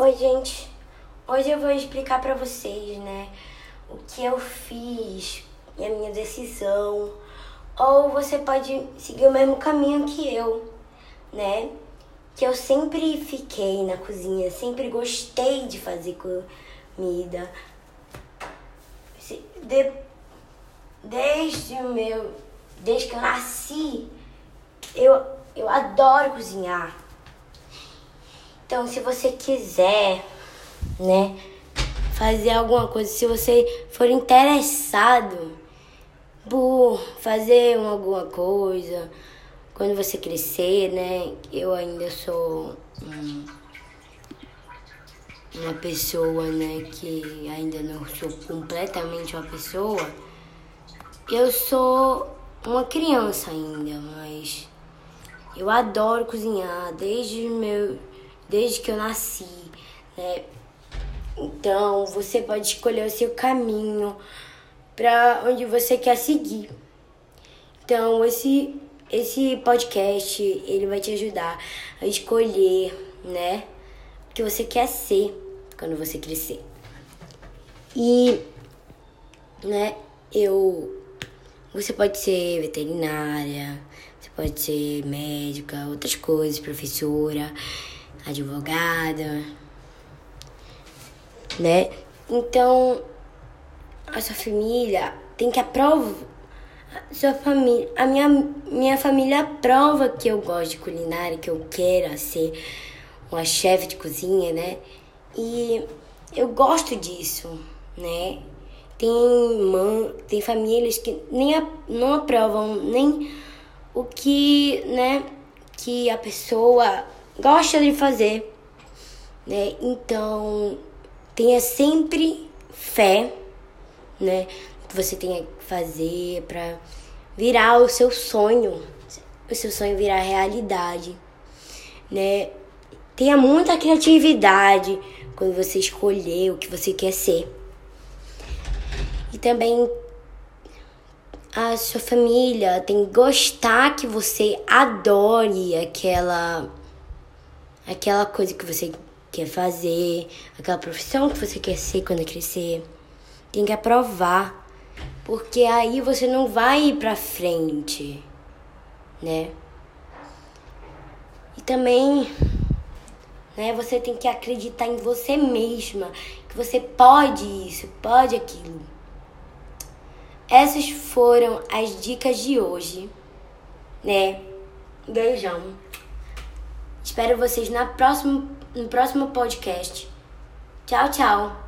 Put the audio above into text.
Oi, gente. Hoje eu vou explicar para vocês, né, o que eu fiz e a minha decisão. Ou você pode seguir o mesmo caminho que eu, né? Que eu sempre fiquei na cozinha, sempre gostei de fazer comida. De, desde o meu, desde que eu nasci, eu, eu adoro cozinhar. Então, se você quiser, né, fazer alguma coisa, se você for interessado por fazer alguma coisa, quando você crescer, né, eu ainda sou hum, uma pessoa, né, que ainda não sou completamente uma pessoa. Eu sou uma criança ainda, mas eu adoro cozinhar desde meu desde que eu nasci, né? Então, você pode escolher o seu caminho para onde você quer seguir. Então, esse esse podcast, ele vai te ajudar a escolher, né, o que você quer ser quando você crescer. E né, eu você pode ser veterinária, você pode ser médica, outras coisas, professora advogada, né? Então, a sua família tem que aprovar. Sua família, a minha, minha família aprova que eu gosto de culinária, que eu quero ser uma chefe de cozinha, né? E eu gosto disso, né? Tem, man, tem famílias que nem a, não aprovam nem o que, né, que a pessoa gosta de fazer, né? Então, tenha sempre fé, né? Que você tenha que fazer para virar o seu sonho, o seu sonho virar realidade, né? Tenha muita criatividade quando você escolher o que você quer ser. E também a sua família tem que gostar que você adore aquela aquela coisa que você quer fazer, aquela profissão que você quer ser quando crescer. Tem que aprovar, porque aí você não vai ir pra frente, né? E também, né, você tem que acreditar em você mesma, que você pode isso, pode aquilo. Essas foram as dicas de hoje, né? Beijão. Espero vocês na próximo, no próximo podcast. Tchau, tchau.